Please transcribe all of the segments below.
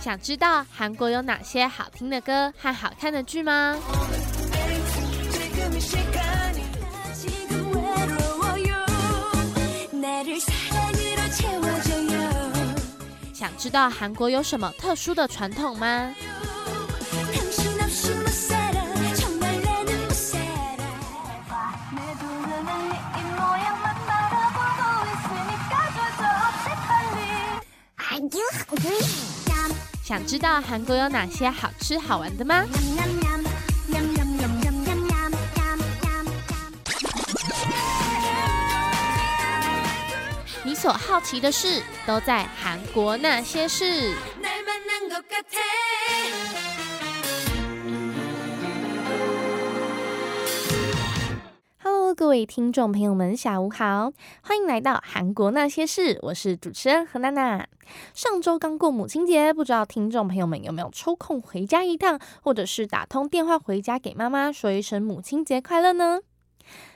想知道韩国有哪些好听的歌和好看的剧吗？想知道韩国有什么特殊的传统吗？想知道韩国有哪些好吃好玩的吗？你所好奇的事，都在韩国那些事。各位听众朋友们，下午好，欢迎来到韩国那些事，我是主持人何娜娜。上周刚过母亲节，不知道听众朋友们有没有抽空回家一趟，或者是打通电话回家给妈妈说一声母亲节快乐呢？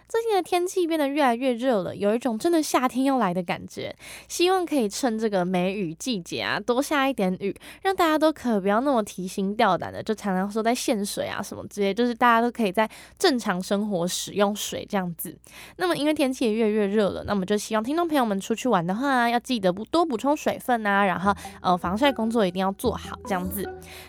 最近的天气变得越来越热了，有一种真的夏天要来的感觉。希望可以趁这个梅雨季节啊，多下一点雨，让大家都可不要那么提心吊胆的，就常常说在限水啊什么之类，就是大家都可以在正常生活使用水这样子。那么因为天气也越来越热了，那么就希望听众朋友们出去玩的话，要记得不多补充水分啊，然后呃防晒工作一定要做好这样子。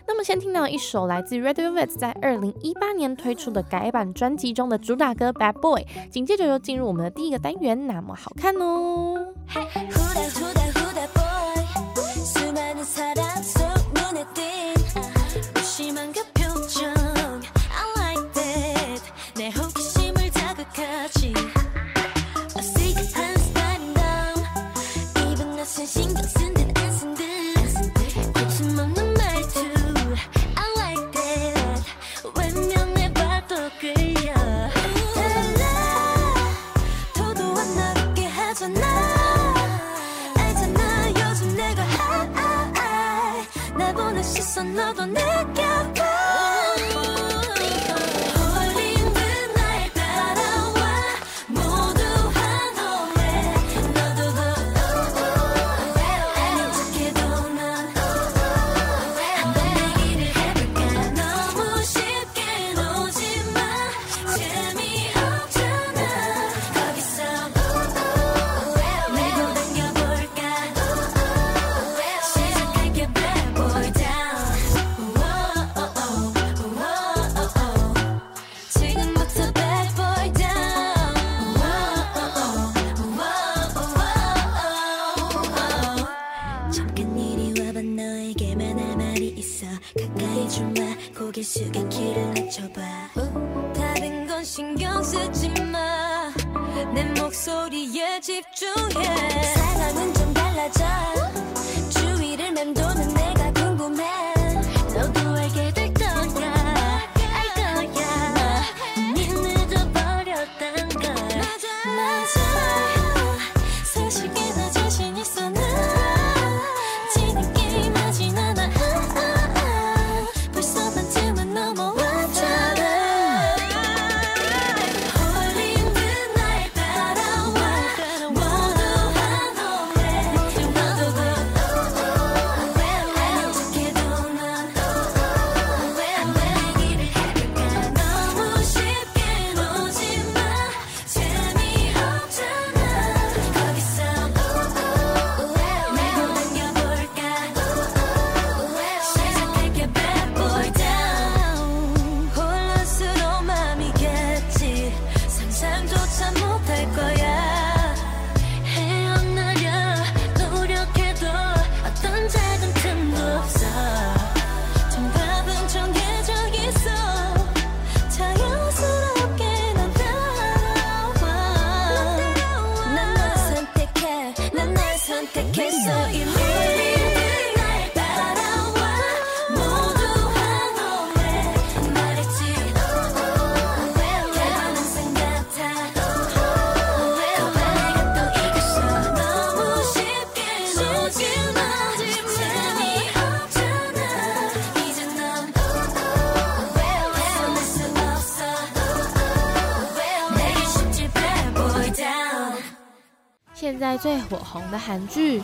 那么先听到一首来自 Red Velvet 在二零一八年推出的改版专辑中的主打歌 Bad Boy。紧接着又进入我们的第一个单元，那么好看哦。火红的韩剧，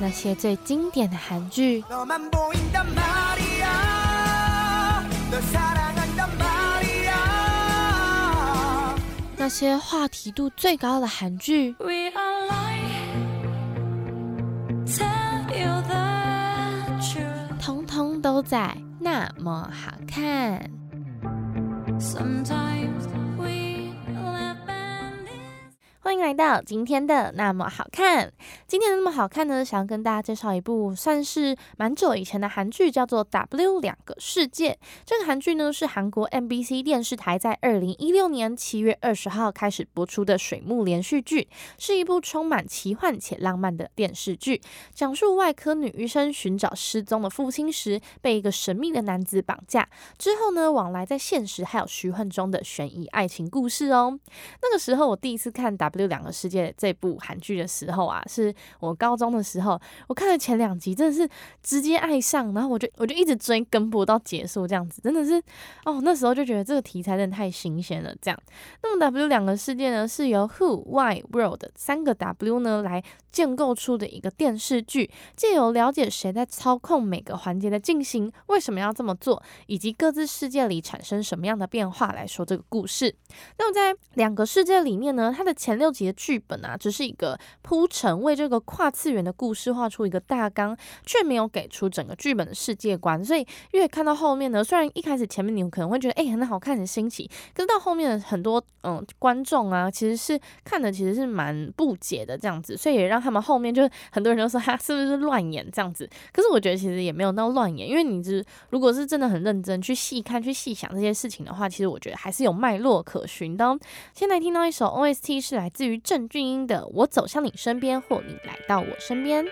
那些最经典的韩剧，那些话题度最高的韩剧。通通都在那么好看。欢迎来到今天的那么好看。今天的那么好看呢，想要跟大家介绍一部算是蛮久以前的韩剧，叫做《W 两个世界》。这个韩剧呢是韩国 MBC 电视台在二零一六年七月二十号开始播出的水幕连续剧，是一部充满奇幻且浪漫的电视剧，讲述外科女医生寻找失踪的父亲时，被一个神秘的男子绑架之后呢，往来在现实还有虚幻中的悬疑爱情故事哦。那个时候我第一次看 W。就两个世界这部韩剧的时候啊，是我高中的时候，我看了前两集，真的是直接爱上，然后我就我就一直追，跟播到结束这样子，真的是哦，那时候就觉得这个题材真的太新鲜了。这样，那么 W 两个世界呢，是由 Who、Why、World 三个 W 呢来建构出的一个电视剧，借由了解谁在操控每个环节的进行，为什么要这么做，以及各自世界里产生什么样的变化来说这个故事。那么在两个世界里面呢，它的前六。集的剧本啊，只是一个铺陈，为这个跨次元的故事画出一个大纲，却没有给出整个剧本的世界观。所以越看到后面呢，虽然一开始前面你可能会觉得哎很好看很新奇，可是到后面很多嗯观众啊，其实是看的其实是蛮不解的这样子，所以也让他们后面就是很多人都说他是不是乱演这样子。可是我觉得其实也没有那乱演，因为你是如果是真的很认真去细看去细想这些事情的话，其实我觉得还是有脉络可循的。现在听到一首 OST 是来来自。于郑俊英的《我走向你身边》或你来到我身边。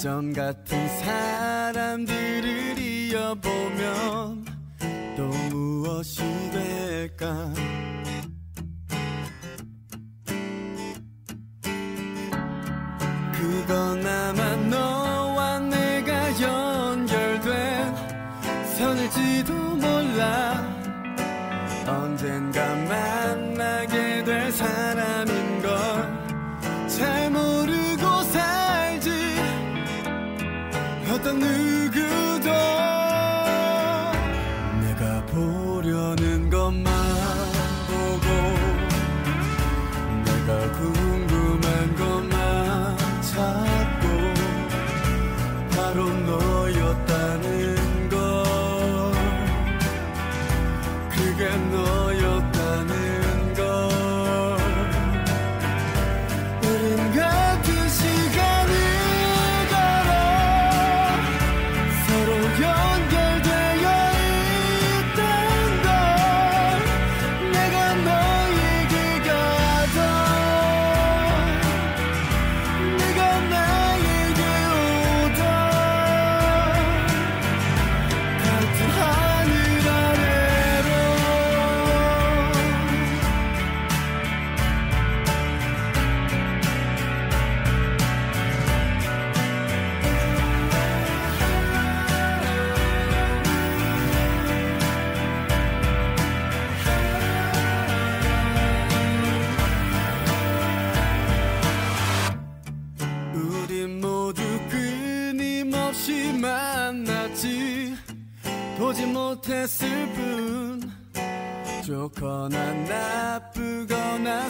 점 같은 사람들을 이어보면 또 무엇이 될까? 그건 아마 너와 내가 연결된 선일지도 몰라. 언젠가 nu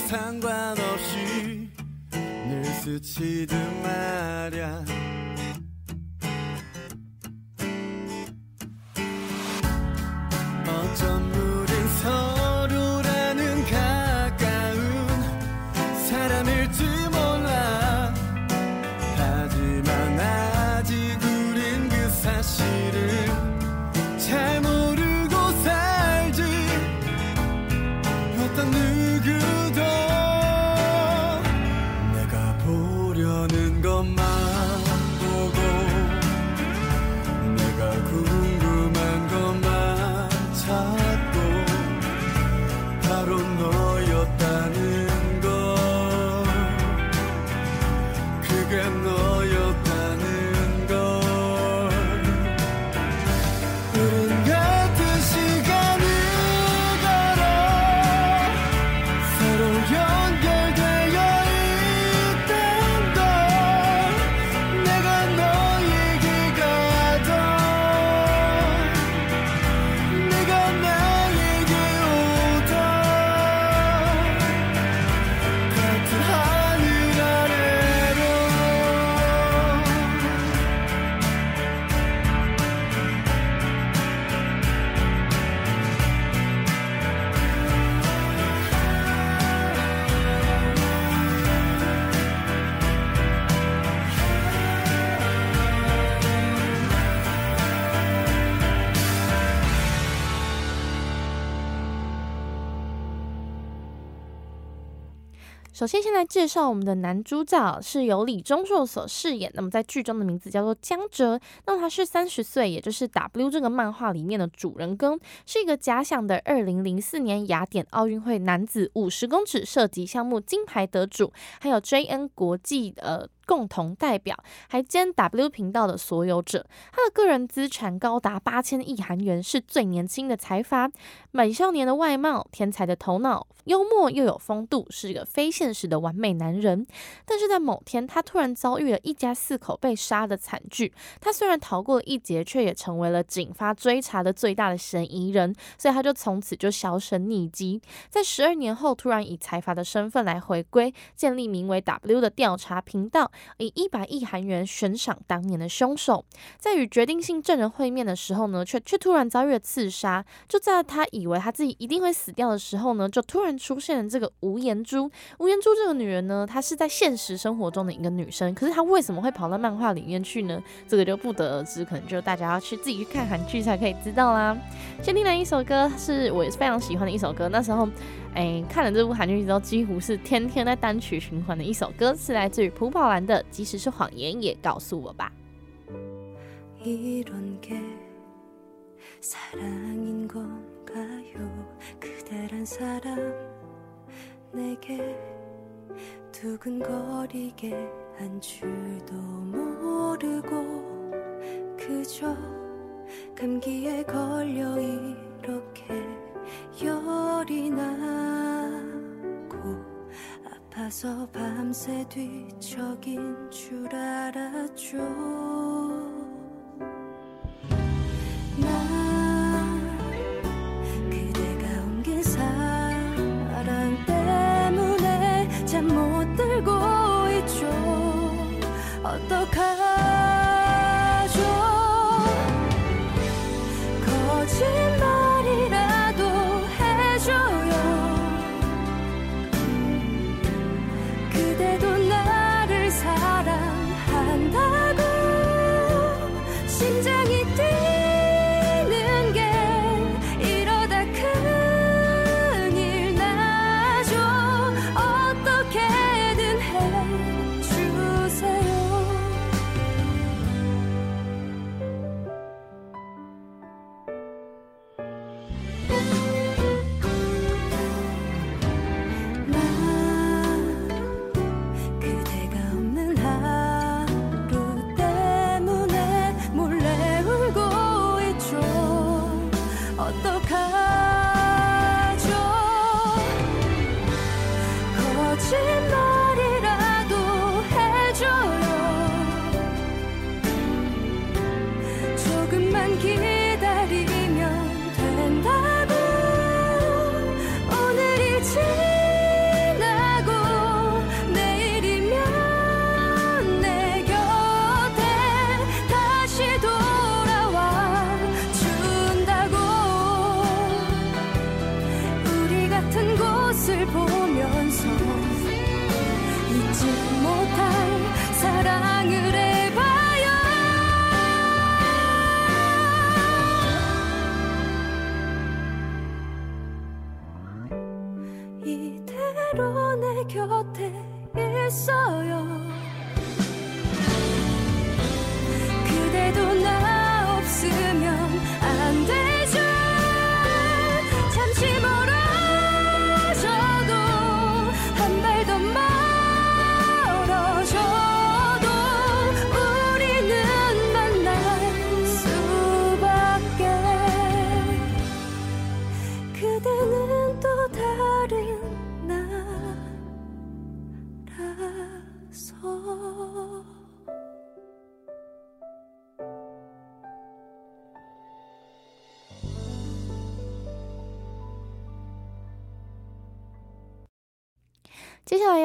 상관없이 늘 스치듯 말야 首先，先来介绍我们的男主角是由李钟硕所饰演。那么在剧中的名字叫做江哲。那么他是三十岁，也就是 W 这个漫画里面的主人公，是一个假想的二零零四年雅典奥运会男子五十公尺射击项目金牌得主，还有 JN 国际呃。共同代表，还兼 W 频道的所有者。他的个人资产高达八千亿韩元，是最年轻的财阀。美少年的外貌，天才的头脑，幽默又有风度，是一个非现实的完美男人。但是在某天，他突然遭遇了一家四口被杀的惨剧。他虽然逃过了一劫，却也成为了警方追查的最大的嫌疑人。所以他就从此就销声匿迹。在十二年后，突然以财阀的身份来回归，建立名为 W 的调查频道。以一百亿韩元悬赏当年的凶手，在与决定性证人会面的时候呢，却却突然遭遇了刺杀。就在他以为他自己一定会死掉的时候呢，就突然出现了这个吴彦珠。吴彦珠这个女人呢，她是在现实生活中的一个女生，可是她为什么会跑到漫画里面去呢？这个就不得而知，可能就大家要去自己去看韩剧才可以知道啦。先听来一首歌，是我也是非常喜欢的一首歌，那时候。哎，看了这部韩剧之后，几乎是天天在单曲循环的一首歌，是来自于朴宝兰的《即使是谎言也告诉我吧》。 열이 나고 아파서 밤새 뒤척인 줄 알았죠. 나 그대가 옮긴 사랑 때문에 잠 못 들고 있죠. 어떡하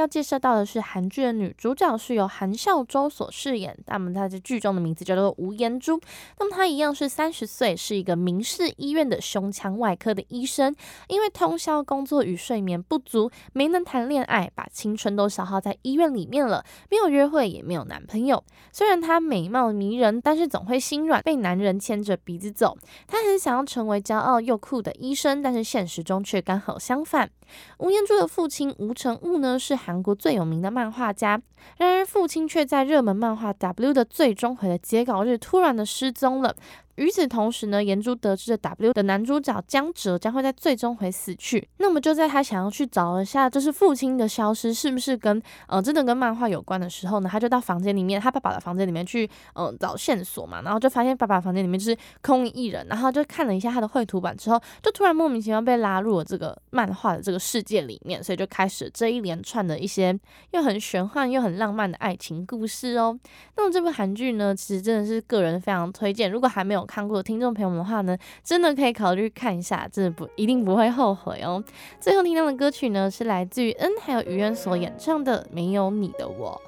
要介绍到的是韩剧的女主角，是由韩孝周所饰演。那么她在剧中的名字叫做吴妍珠。那么她一样是三十岁，是一个民事医院的胸腔外科的医生。因为通宵工作与睡眠不足，没能谈恋爱，把青春都消耗在医院里面了。没有约会，也没有男朋友。虽然她美貌迷人，但是总会心软，被男人牵着鼻子走。她很想要成为骄傲又酷的医生，但是现实中却刚好相反。吴彦珠的父亲吴成悟？呢是韩韩国最有名的漫画家，然而父亲却在热门漫画《W》的最终回的截稿日突然的失踪了。与此同时呢，岩珠得知了 W 的男主角江哲将会在最终回死去。那么就在他想要去找一下，就是父亲的消失是不是跟呃真的跟漫画有关的时候呢，他就到房间里面，他爸爸的房间里面去呃找线索嘛。然后就发现爸爸房间里面就是空一人，然后就看了一下他的绘图板之后，就突然莫名其妙被拉入了这个漫画的这个世界里面，所以就开始这一连串的一些又很玄幻又很浪漫的爱情故事哦。那么这部韩剧呢，其实真的是个人非常推荐，如果还没有。看过听众朋友们的话呢，真的可以考虑看一下，真的不一定不会后悔哦。最后听到的歌曲呢，是来自于恩还有于渊所演唱的《没有你的我》。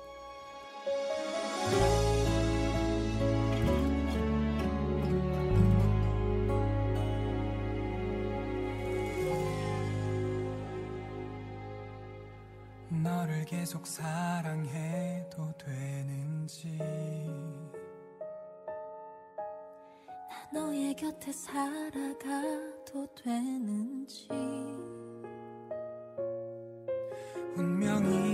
너 의 곁에 살아가도 되는지 운명이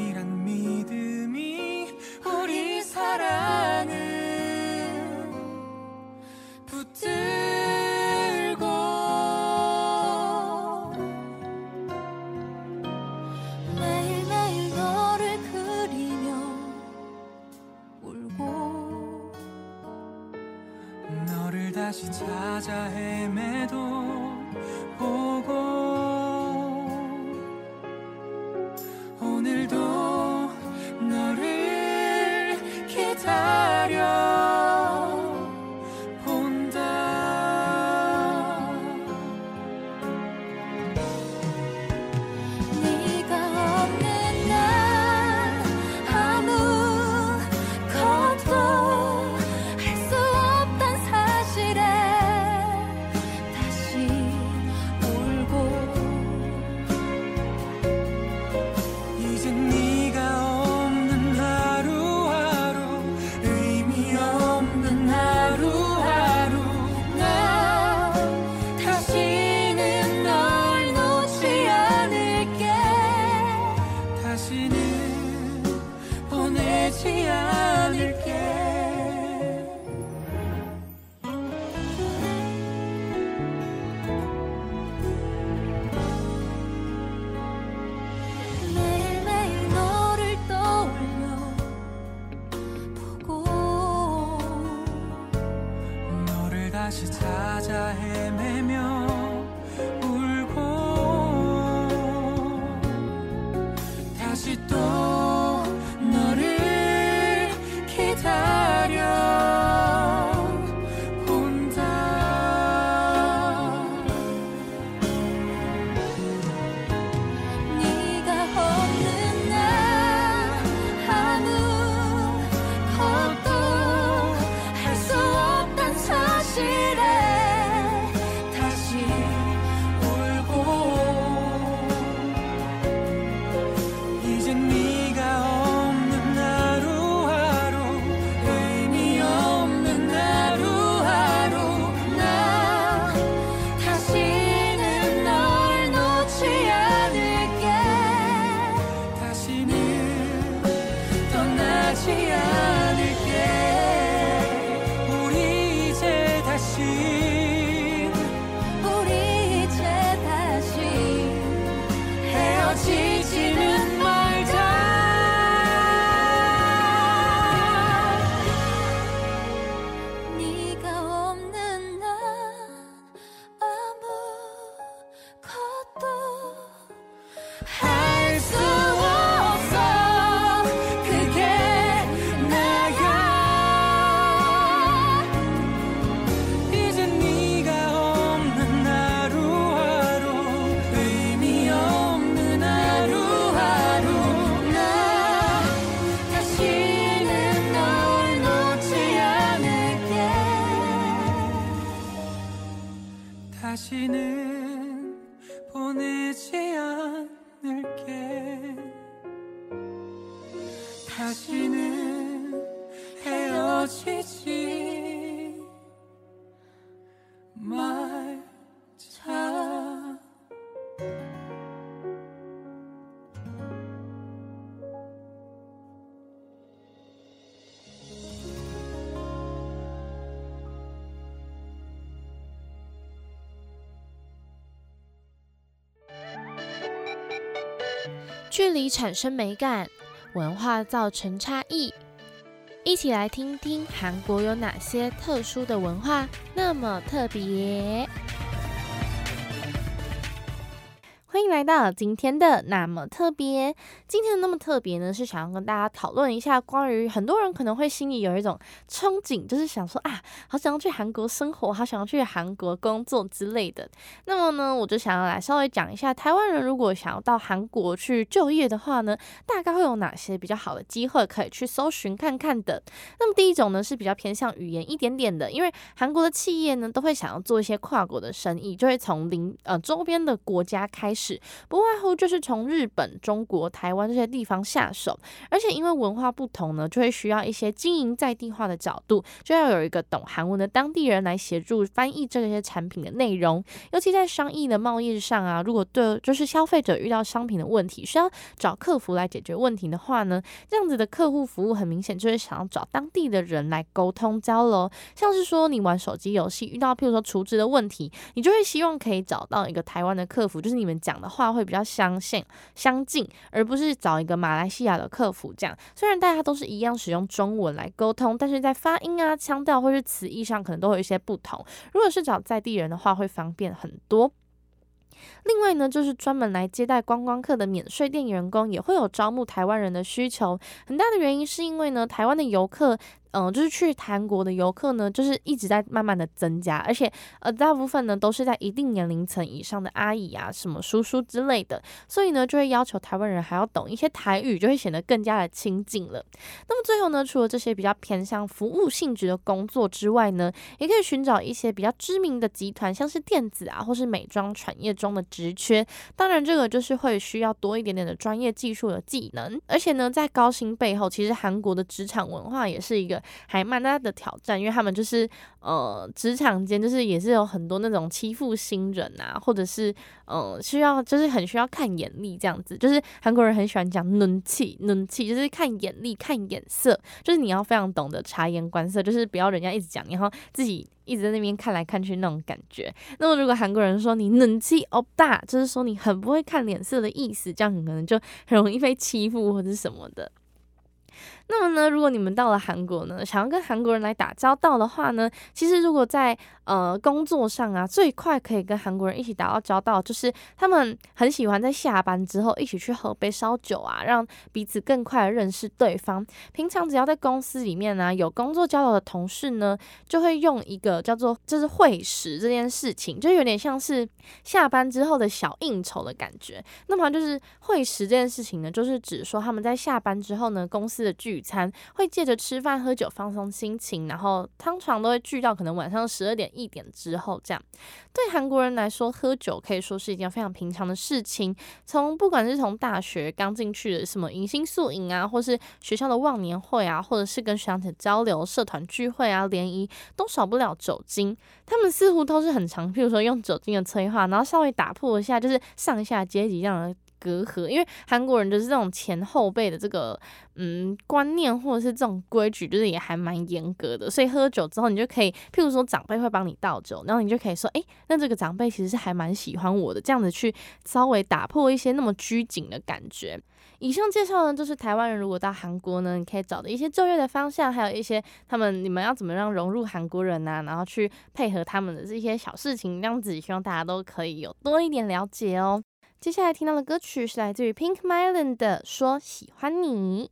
찾아 헤매도 içine. 距离产生美感，文化造成差异。一起来听听韩国有哪些特殊的文化，那么特别。来到今天的那么特别。今天的那么特别呢，是想要跟大家讨论一下关于很多人可能会心里有一种憧憬，就是想说啊，好想要去韩国生活，好想要去韩国工作之类的。那么呢，我就想要来稍微讲一下，台湾人如果想要到韩国去就业的话呢，大概会有哪些比较好的机会可以去搜寻看看的。那么第一种呢，是比较偏向语言一点点的，因为韩国的企业呢，都会想要做一些跨国的生意，就会从邻呃周边的国家开始。不外乎就是从日本、中国、台湾这些地方下手，而且因为文化不同呢，就会需要一些经营在地化的角度，就要有一个懂韩文的当地人来协助翻译这些产品的内容。尤其在商议的贸易上啊，如果对就是消费者遇到商品的问题，需要找客服来解决问题的话呢，这样子的客户服务很明显就是想要找当地的人来沟通交流。像是说你玩手机游戏遇到譬如说储值的问题，你就会希望可以找到一个台湾的客服，就是你们讲的话。会比较相信相近，而不是找一个马来西亚的客服这样。虽然大家都是一样使用中文来沟通，但是在发音啊、腔调或是词义上，可能都有一些不同。如果是找在地人的话，会方便很多。另外呢，就是专门来接待观光客的免税店员工，也会有招募台湾人的需求。很大的原因是因为呢，台湾的游客。嗯，就是去韩国的游客呢，就是一直在慢慢的增加，而且呃，大部分呢都是在一定年龄层以上的阿姨啊、什么叔叔之类的，所以呢就会要求台湾人还要懂一些台语，就会显得更加的亲近了。那么最后呢，除了这些比较偏向服务性质的工作之外呢，也可以寻找一些比较知名的集团，像是电子啊或是美妆产业中的职缺。当然，这个就是会需要多一点点的专业技术的技能，而且呢，在高薪背后，其实韩国的职场文化也是一个。还蛮大的挑战，因为他们就是呃职场间就是也是有很多那种欺负新人啊，或者是呃需要就是很需要看眼力这样子，就是韩国人很喜欢讲能气能气，就是看眼力看眼色，就是你要非常懂得察言观色，就是不要人家一直讲，然后自己。一直在那边看来看去那种感觉。那么如果韩国人说你冷气哦大，就是说你很不会看脸色的意思，这样你可能就很容易被欺负或者什么的。那么呢，如果你们到了韩国呢，想要跟韩国人来打交道的话呢，其实如果在呃工作上啊，最快可以跟韩国人一起打到交道，就是他们很喜欢在下班之后一起去喝杯烧酒啊，让彼此更快的认识对方。平常只要在公司里面呢有工作交流的同事呢，就会用一个叫做就是会食这件事情，就有点像是下班之后的小应酬的感觉。那么就是会食这件事情呢，就是指说他们在下班之后呢，公司的聚餐会借着吃饭喝酒放松心情，然后通常都会聚到可能晚上十二点一点之后这样。对韩国人来说，喝酒可以说是一件非常平常的事情。从不管是从大学刚进去的什么迎新宿营啊，或是学校的忘年会啊，或者是跟学长姐交流、社团聚会啊、联谊，都少不了酒精。他们似乎都是很常，譬如说用酒精的催化，然后稍微打破一下就是上下阶级这样的。隔阂，因为韩国人就是这种前后辈的这个嗯观念或者是这种规矩，就是也还蛮严格的。所以喝酒之后，你就可以，譬如说长辈会帮你倒酒，然后你就可以说，哎，那这个长辈其实是还蛮喜欢我的，这样子去稍微打破一些那么拘谨的感觉。以上介绍呢，就是台湾人如果到韩国呢，你可以找的一些就业的方向，还有一些他们你们要怎么样融入韩国人呐，然后去配合他们的这些小事情，这样子希望大家都可以有多一点了解哦。接下来听到的歌曲是来自于 Pink My Land 的《说喜欢你》。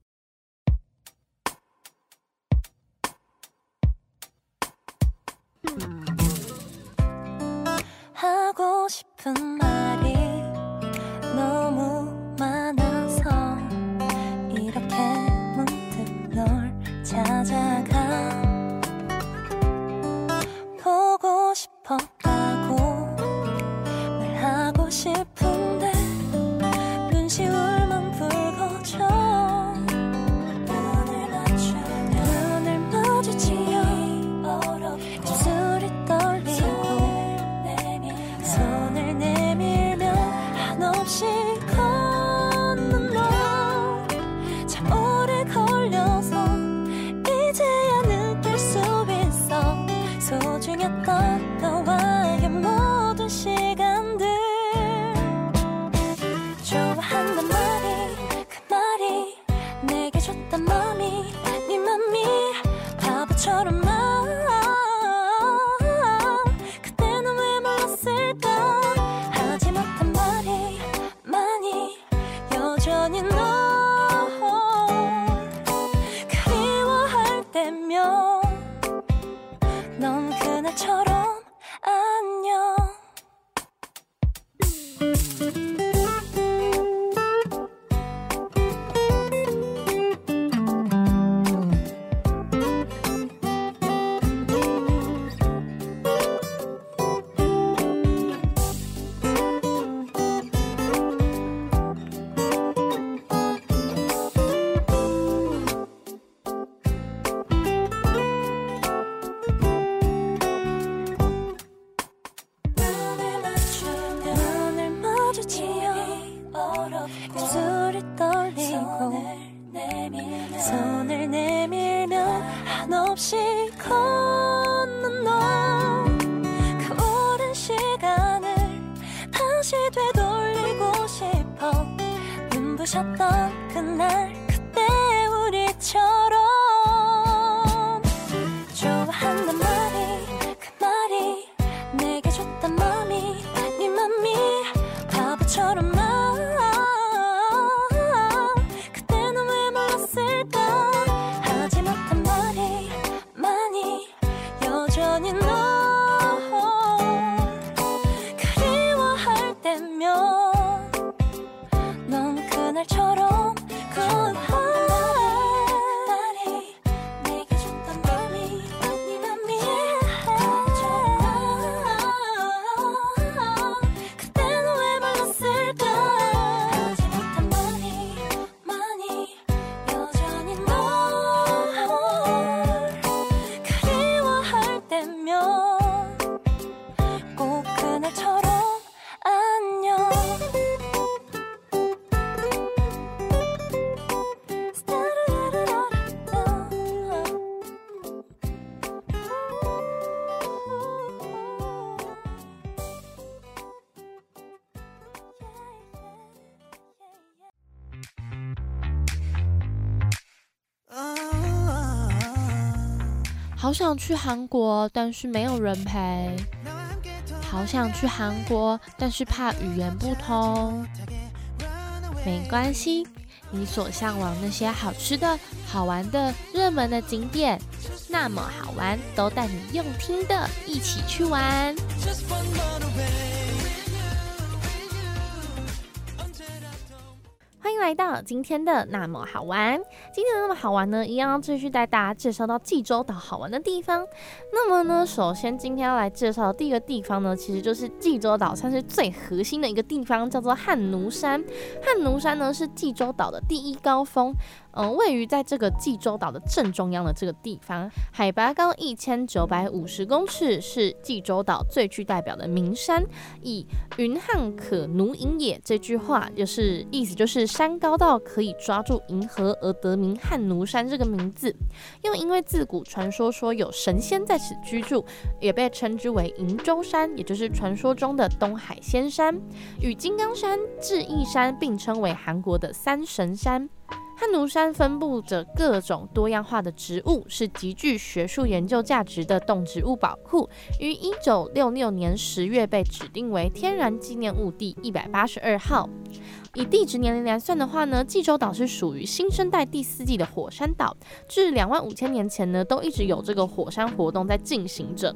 想去韩国，但是没有人陪。好想去韩国，但是怕语言不通。没关系，你所向往那些好吃的、好玩的、热门的景点，那么好玩，都带你用听的一起去玩。来到今天的那么好玩。今天的那么好玩呢，一样要继续带大家介绍到济州岛好玩的地方。那么呢，首先今天要来介绍的第一个地方呢，其实就是济州岛算是最核心的一个地方，叫做汉奴山。汉奴山呢是济州岛的第一高峰。嗯，位于在这个济州岛的正中央的这个地方，海拔高一千九百五十公尺，是济州岛最具代表的名山。以“云汉可奴银也”这句话，就是意思就是山高到可以抓住银河而得名汉奴山这个名字。又因为自古传说说有神仙在此居住，也被称之为瀛洲山，也就是传说中的东海仙山，与金刚山、智异山并称为韩国的三神山。汉奴山分布着各种多样化的植物，是极具学术研究价值的动植物宝库。于一九六六年十月被指定为天然纪念物第一百八十二号。以地质年龄来算的话呢，济州岛是属于新生代第四纪的火山岛，至两万五千年前呢，都一直有这个火山活动在进行着。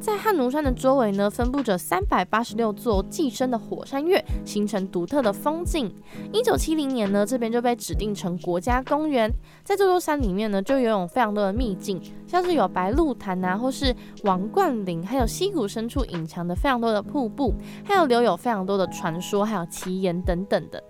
在汉奴山的周围呢，分布着三百八十六座寄生的火山岳，形成独特的风景。一九七零年呢，这边就被指定成国家公园。在这座山里面呢，就拥有非常多的秘境，像是有白鹿潭啊，或是王冠林，还有溪谷深处隐藏的非常多的瀑布，还有留有非常多的传说，还有奇岩等等的。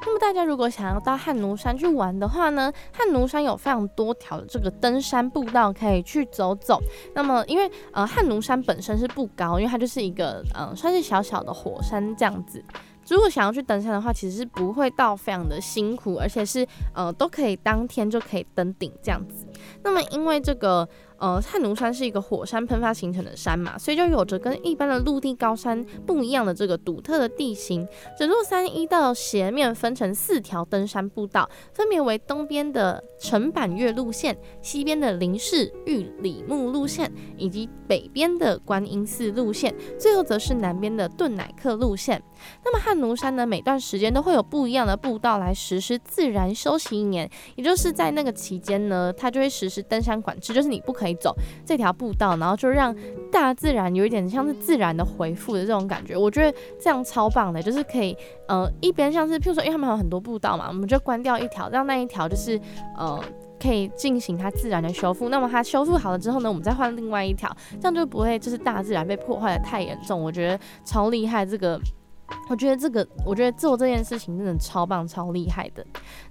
那么大家如果想要到汉奴山去玩的话呢，汉奴山有非常多条的这个登山步道可以去走走。那么因为呃汉奴山本身是不高，因为它就是一个呃算是小小的火山这样子。如果想要去登山的话，其实是不会到非常的辛苦，而且是呃都可以当天就可以登顶这样子。那么因为这个。呃，汉奴山是一个火山喷发形成的山嘛，所以就有着跟一般的陆地高山不一样的这个独特的地形。整座山依到斜面分成四条登山步道，分别为东边的城板岳路线、西边的林氏玉里木路线，以及北边的观音寺路线，最后则是南边的顿乃克路线。那么汉奴山呢，每段时间都会有不一样的步道来实施自然休息一年，也就是在那个期间呢，它就会实施登山管制，就是你不可以走这条步道，然后就让大自然有一点像是自然的回复的这种感觉。我觉得这样超棒的，就是可以呃一边像是譬如说，因为他们有很多步道嘛，我们就关掉一条，让那一条就是呃可以进行它自然的修复。那么它修复好了之后呢，我们再换另外一条，这样就不会就是大自然被破坏的太严重。我觉得超厉害这个。我觉得这个，我觉得做这件事情真的超棒、超厉害的。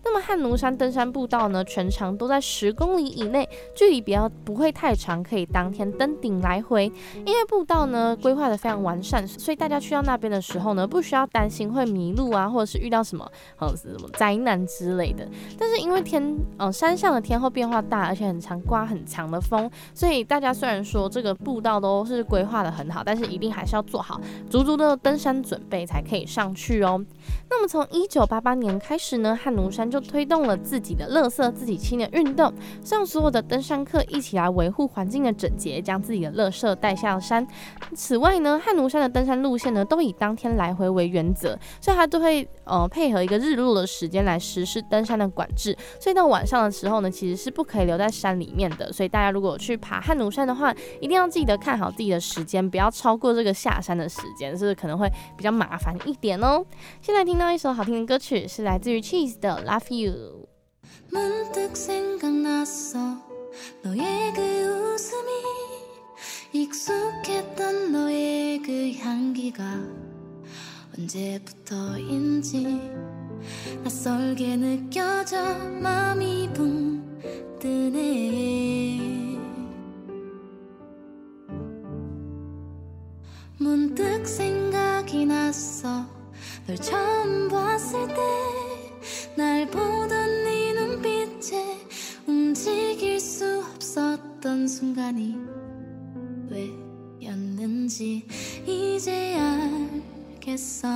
那么汉奴山登山步道呢，全长都在十公里以内，距离比较不会太长，可以当天登顶来回。因为步道呢规划的非常完善，所以大家去到那边的时候呢，不需要担心会迷路啊，或者是遇到什么，嗯什么灾难之类的。但是因为天，呃，山上的天候变化大，而且很常刮很强的风，所以大家虽然说这个步道都是规划的很好，但是一定还是要做好足足的登山准备才可以上去哦。那么从一九八八年开始呢，汉奴山就推动了自己的垃圾自己清的运动，让所有的登山客一起来维护环境的整洁，将自己的垃圾带下山。此外呢，汉奴山的登山路线呢，都以当天来回为原则，所以它都会呃配合一个日落的时间来实施登山的管制。所以到晚上的时候呢，其实是不可以留在山里面的。所以大家如果去爬汉奴山的话，一定要记得看好自己的时间，不要超过这个下山的时间，是不是可能会比较麻烦一点哦。现在听到一首好听的歌曲，是来自于 Cheese 的《Love You》。 문득 생각났어 너의 그 웃음이 익숙했던 너의 그 향기가 언제부터인지 낯설게 느껴져 마음이 붕 뜨네 문득 생각 이 났어. 널 처음 봤을 때 날 보던 네 눈빛에 움직일 수 없었던 순간이 왜 였는지 이제 알겠어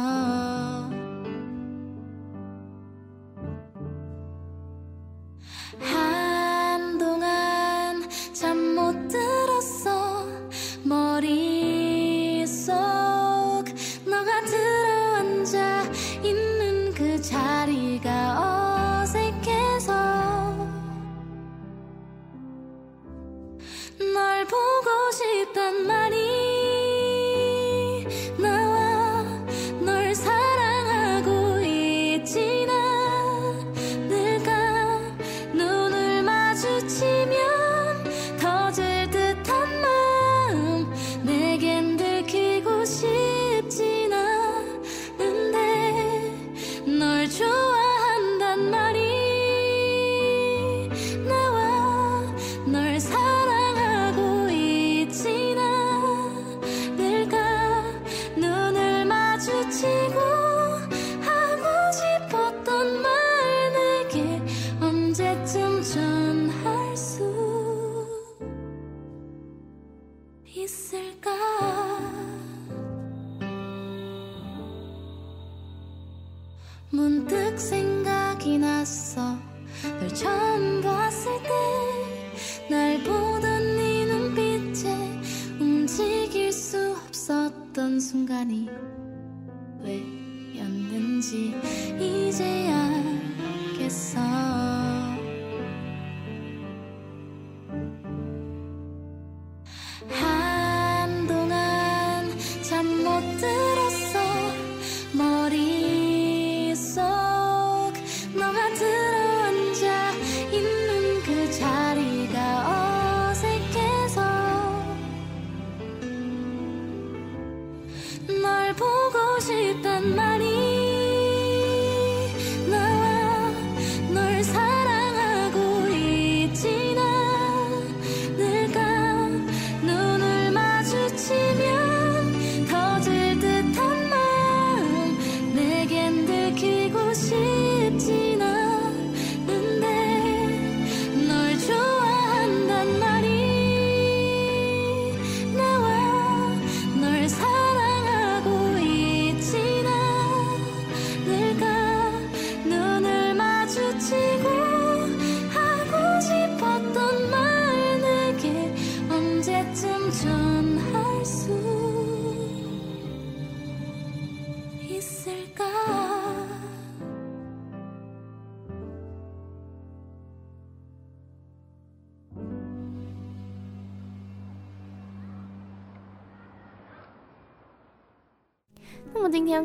sun.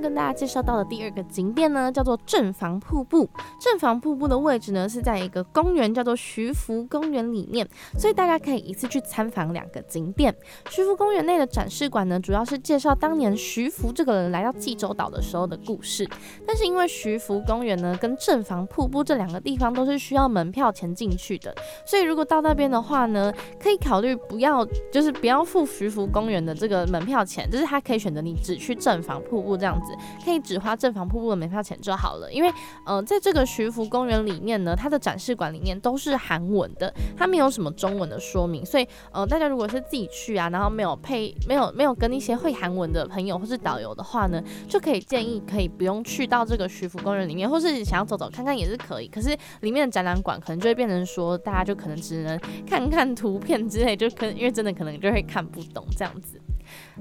跟大家介绍到的第二个景点呢，叫做正房瀑布。正房瀑布的位置呢是在一个公园，叫做徐福公园里面，所以大家可以一次去参访两个景点。徐福公园内的展示馆呢，主要是介绍当年徐福这个人来到济州岛的时候的故事。但是因为徐福公园呢跟正房瀑布这两个地方都是需要门票钱进去的，所以如果到那边的话呢，可以考虑不要，就是不要付徐福公园的这个门票钱，就是他可以选择你只去正房瀑布这样子，可以只花正房瀑布的门票钱就好了。因为，呃，在这个徐徐福公园里面呢，它的展示馆里面都是韩文的，它没有什么中文的说明，所以，呃，大家如果是自己去啊，然后没有配，没有没有跟一些会韩文的朋友或是导游的话呢，就可以建议可以不用去到这个徐福公园里面，或是想要走走看看也是可以。可是里面的展览馆可能就会变成说，大家就可能只能看看图片之类，就可因为真的可能就会看不懂这样子。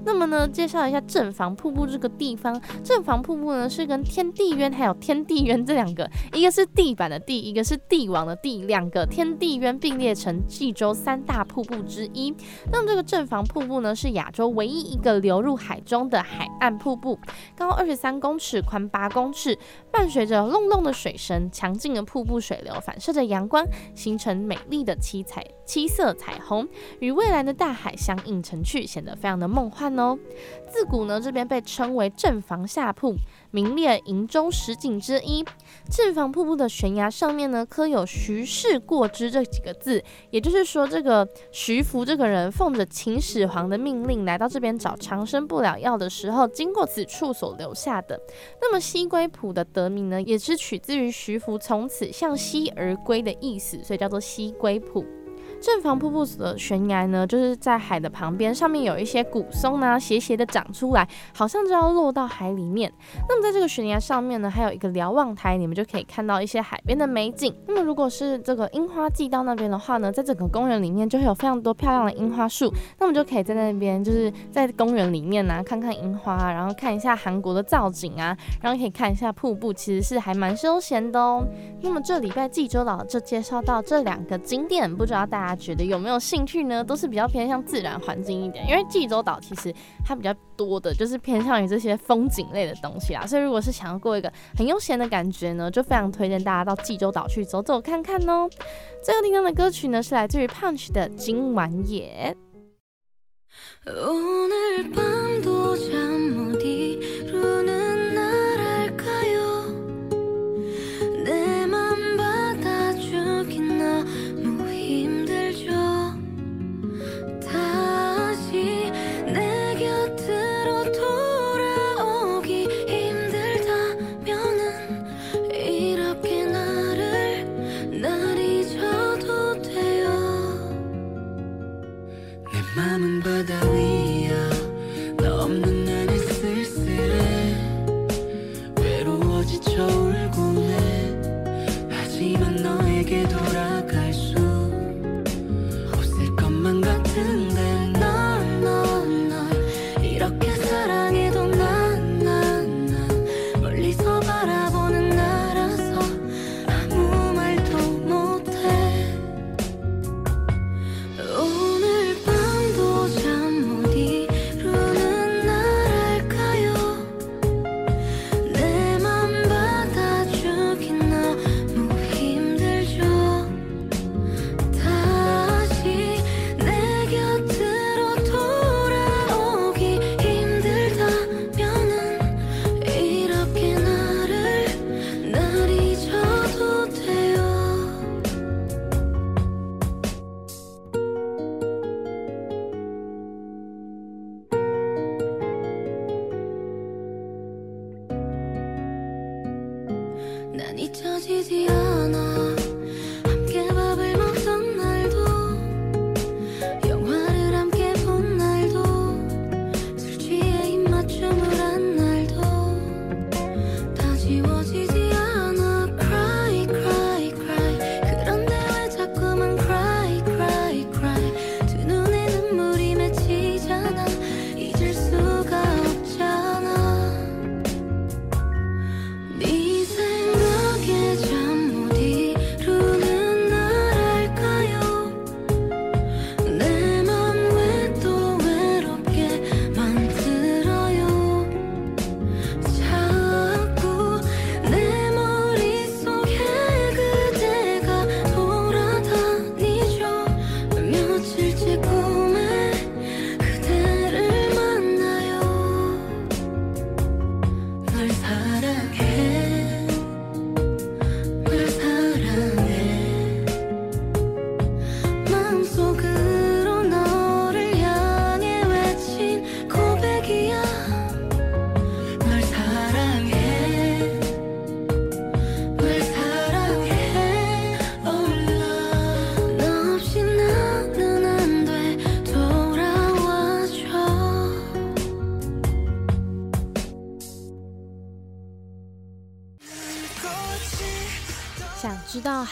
那么呢，介绍一下正房瀑布这个地方。正房瀑布呢是跟天地渊还有天地渊这两个，一个是地板的地，一个是帝王的地，两个天地渊并列成济州三大瀑布之一。那么这个正房瀑布呢是亚洲唯一一个流入海中的海岸瀑布，高二十三公尺，宽八公尺，伴随着隆隆的水声，强劲的瀑布水流反射着阳光，形成美丽的七彩七色彩虹，与蔚蓝的大海相映成趣，显得非常的梦幻哦。自古呢，这边被称为正房下瀑，名列瀛洲十景之一。正房瀑布的悬崖上面呢，刻有“徐氏过之”这几个字，也就是说，这个徐福这个人奉着秦始皇的命令来到这边找长生不了药的时候，经过此处所留下的。那么西归浦的得名呢，也是取自于徐福从此向西而归的意思，所以叫做西归浦。正房瀑布的悬崖呢，就是在海的旁边，上面有一些古松呢，斜斜的长出来，好像就要落到海里面。那么在这个悬崖上面呢，还有一个瞭望台，你们就可以看到一些海边的美景。那么如果是这个樱花季到那边的话呢，在整个公园里面就会有非常多漂亮的樱花树，那么就可以在那边就是在公园里面呢，看看樱花，然后看一下韩国的造景啊，然后可以看一下瀑布，其实是还蛮休闲的哦。那么这礼拜济州岛就介绍到这两个景点，不知道大家。觉得有没有兴趣呢？都是比较偏向自然环境一点，因为济州岛其实它比较多的就是偏向于这些风景类的东西啊，所以如果是想要过一个很悠闲的感觉呢，就非常推荐大家到济州岛去走走看看哦。最后听到的歌曲呢是来自于 Punch 的《今晚也》。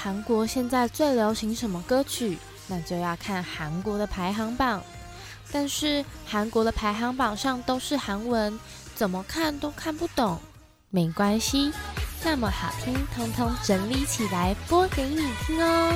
韩国现在最流行什么歌曲，那就要看韩国的排行榜。但是韩国的排行榜上都是韩文，怎么看都看不懂。没关系，那么好听，通通整理起来播给你听哦。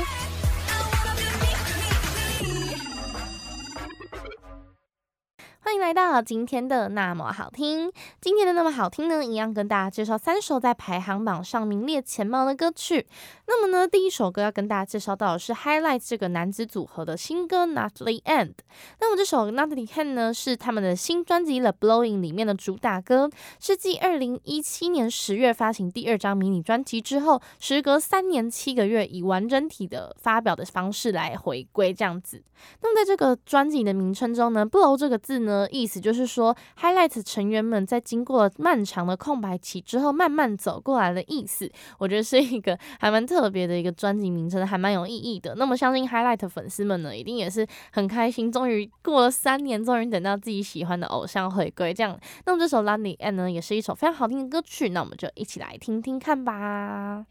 欢迎来到今天的那么好听。今天的那么好听呢，一样跟大家介绍三首在排行榜上名列前茅的歌曲。那么呢，第一首歌要跟大家介绍到的是 Highlight 这个男子组合的新歌《Not the End》。那么这首《Not the End》呢，是他们的新专辑《The Blowing》里面的主打歌，是继二零一七年十月发行第二张迷你专辑之后，时隔三年七个月，以完整体的发表的方式来回归这样子。那么在这个专辑的名称中呢，“blow” 这个字呢，意思就是说，Highlight 成员们在经过漫长的空白期之后，慢慢走过来的意思。我觉得是一个还蛮特别的一个专辑名称，还蛮有意义的。那么相信 Highlight 粉丝们呢，一定也是很开心，终于过了三年，终于等到自己喜欢的偶像回归。这样，那么这首《Love the End》呢，也是一首非常好听的歌曲。那我们就一起来听听看吧。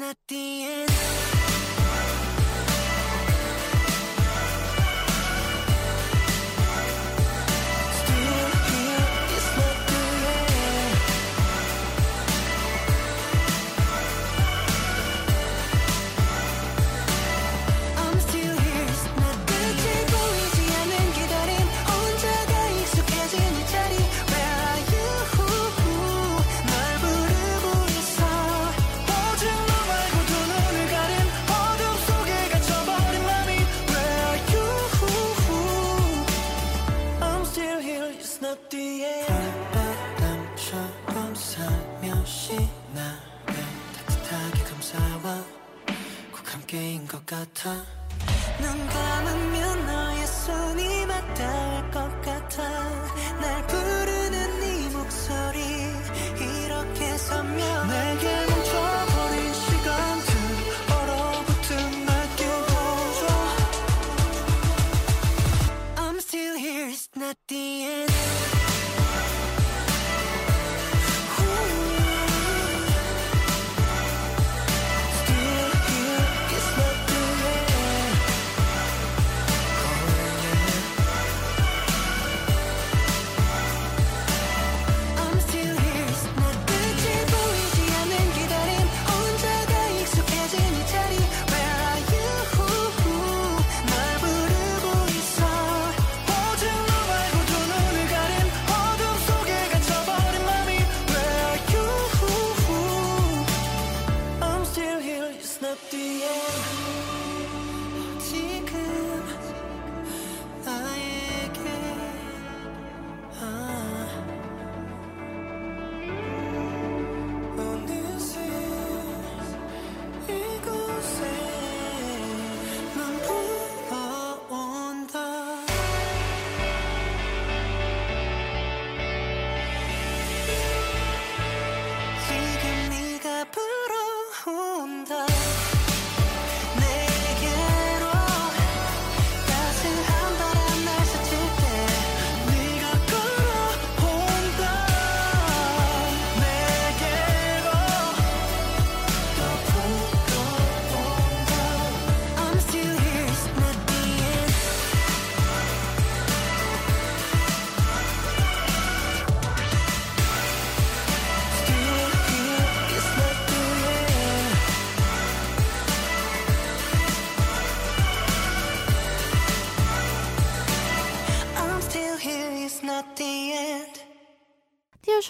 Not the end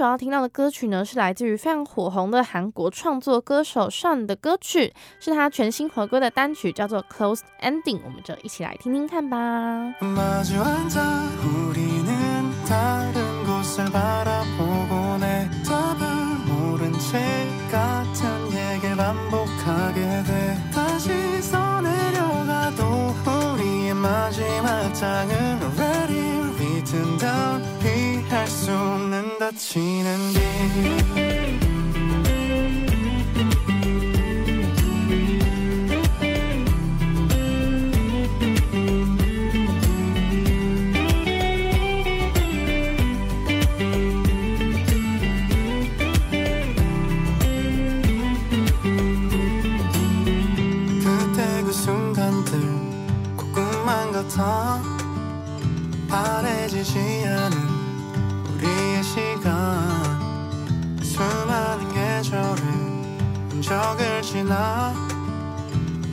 首要听到的歌曲呢，是来自于非常火红的韩国创作歌手 Sean 的歌曲，是他全新回归的单曲，叫做《Closed Ending》，我们就一起来听听看吧。 수 없는 다치는 게 그때 그 순간들 고금만 같아. 바래 시간. 수많은 계절을 흔적을 지나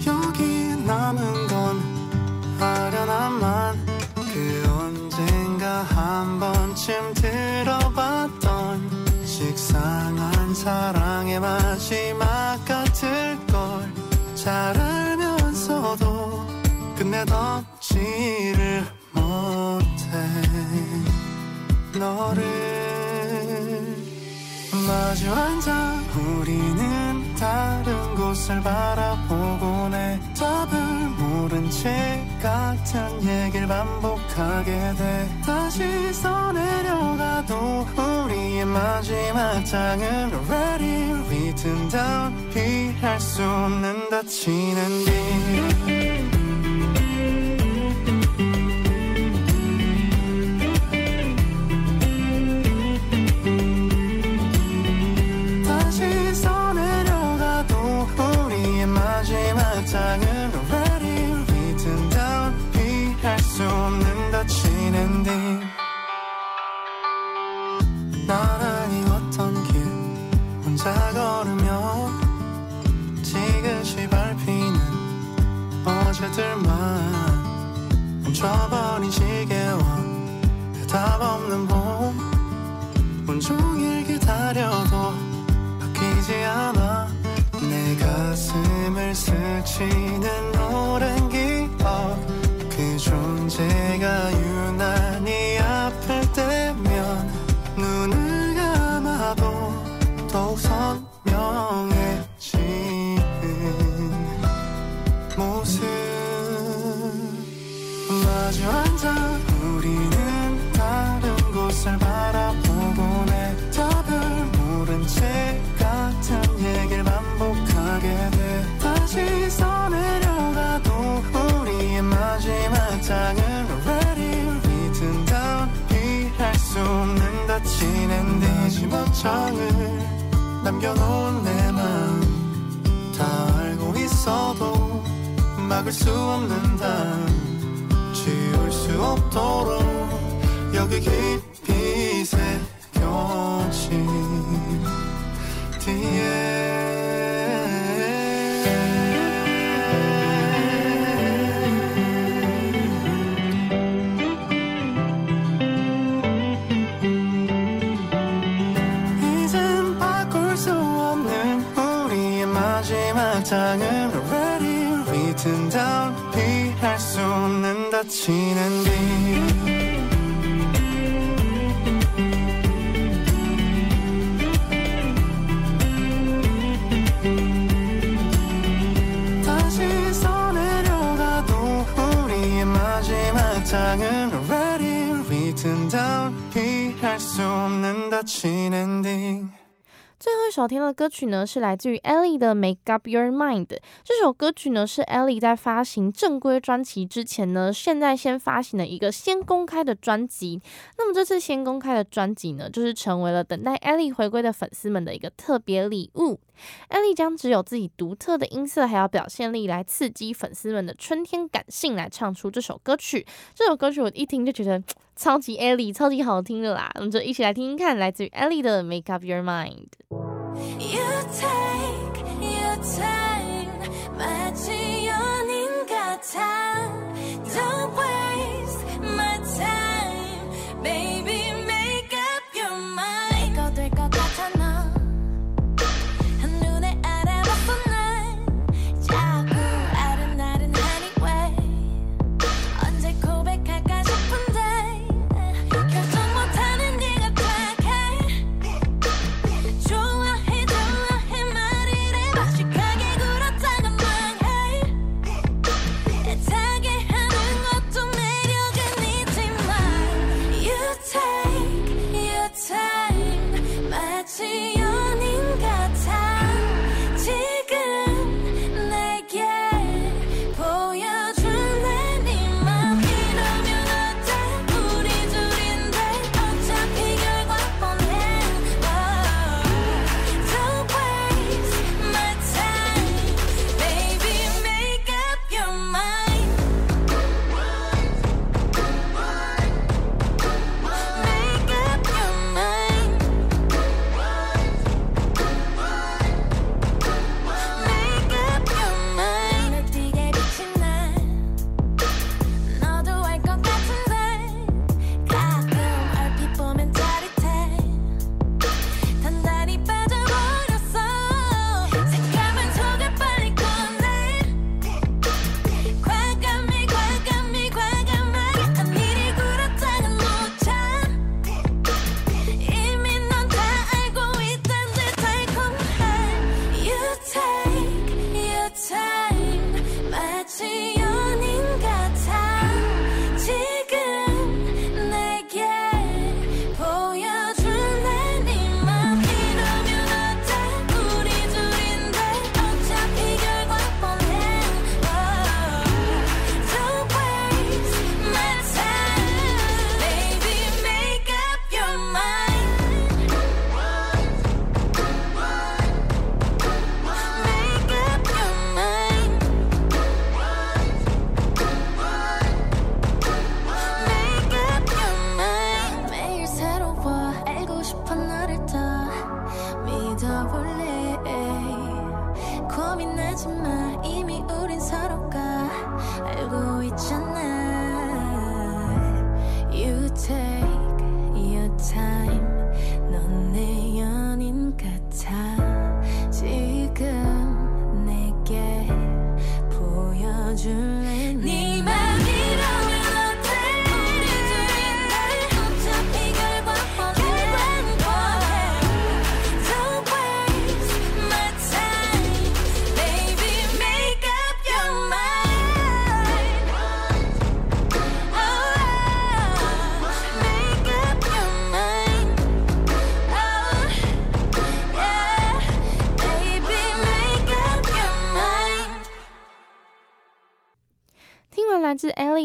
여기 남은 건 아련함만. 그 언젠가 한 번쯤 들어봤던 식상한 사랑의 마지막 같을 걸. 잘 알면서도 끝내 덮지를 너를 마주 앉아 우리는 다른 곳을 바라보곤 해 답을 모른 채 같은 얘기를 반복하게 돼. 다시 써내려가도 우리의 마지막 장은 already written down. 피할 수 없는 다치는 길 뒤 나란히 걷던 길 혼자 걸으며 지그시 밟히는 어제들만 멈춰버린 시계와 대답 없는 봄. 온종일 기다려도 바뀌지 않아. 내 가슴을 스치는 오랜 기억. 그 존재가 유난히 아플 때면 눈을 감아도 더욱 선명해지는 모습. 마주 앉아 다치는 뒤집어장을 남겨놓은 내 마음. 다 알고 있어도 막을 수 없는 담 지울 수 없도록 여기 깊 갇히는 길 땅은 already written down 피할 수 없는 다치는 딩 首听的歌曲呢，是来自于 Ellie 的《Make Up Your Mind》。这首歌曲呢，是 Ellie 在发行正规专辑之前呢，现在先发行的一个先公开的专辑。那么这次先公开的专辑呢，就是成为了等待 Ellie 回归的粉丝们的一个特别礼物。Ellie 将只有自己独特的音色还有表现力来刺激粉丝们的春天感性，来唱出这首歌曲。这首歌曲我一听就觉得超级 Ellie，超级好听的啦。我们就一起来听听看，来自于 Ellie 的《Make Up Your Mind》。You take your time 마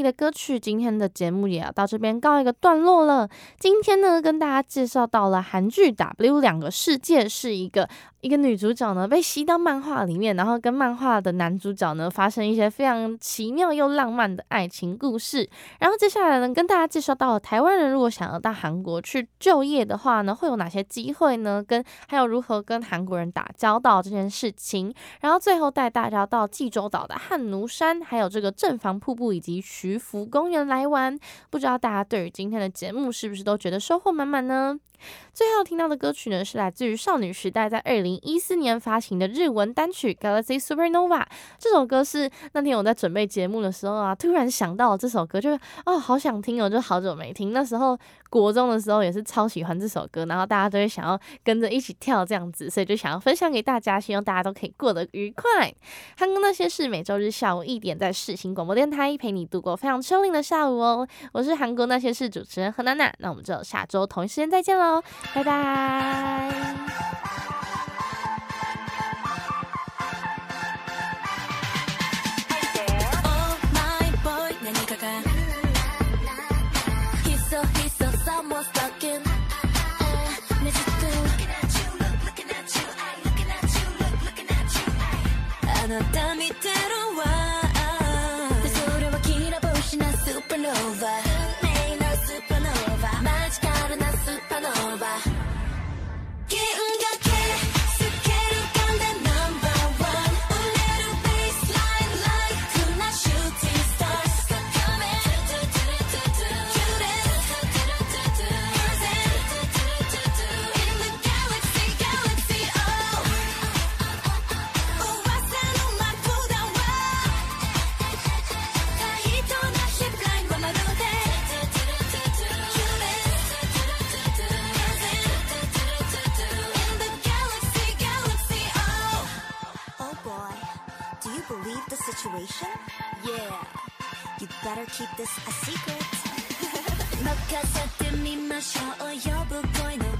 的歌曲，今天的节目也要到这边告一个段落了。今天呢，跟大家介绍到了韩剧《W 两个世界》是一个。一个女主角呢被吸到漫画里面，然后跟漫画的男主角呢发生一些非常奇妙又浪漫的爱情故事。然后接下来呢，跟大家介绍到了台湾人如果想要到韩国去就业的话呢，会有哪些机会呢？跟还有如何跟韩国人打交道这件事情。然后最后带大家到济州岛的汉奴山，还有这个正房瀑布以及徐渔夫公园来玩。不知道大家对于今天的节目是不是都觉得收获满满呢？最后听到的歌曲呢，是来自于少女时代在二零一四年发行的日文单曲《Galaxy Supernova》。这首歌是那天我在准备节目的时候啊，突然想到这首歌，就是哦，好想听哦，就好久没听。那时候国中的时候也是超喜欢这首歌，然后大家都会想要跟着一起跳这样子，所以就想要分享给大家，希望大家都可以过得愉快。韩国那些事每周日下午一点在世新广播电台陪你度过非常秋凉的下午哦。我是韩国那些事主持人何娜娜，那我们就下周同一时间再见喽。拜拜。Situation? Yeah, you better keep this a secret.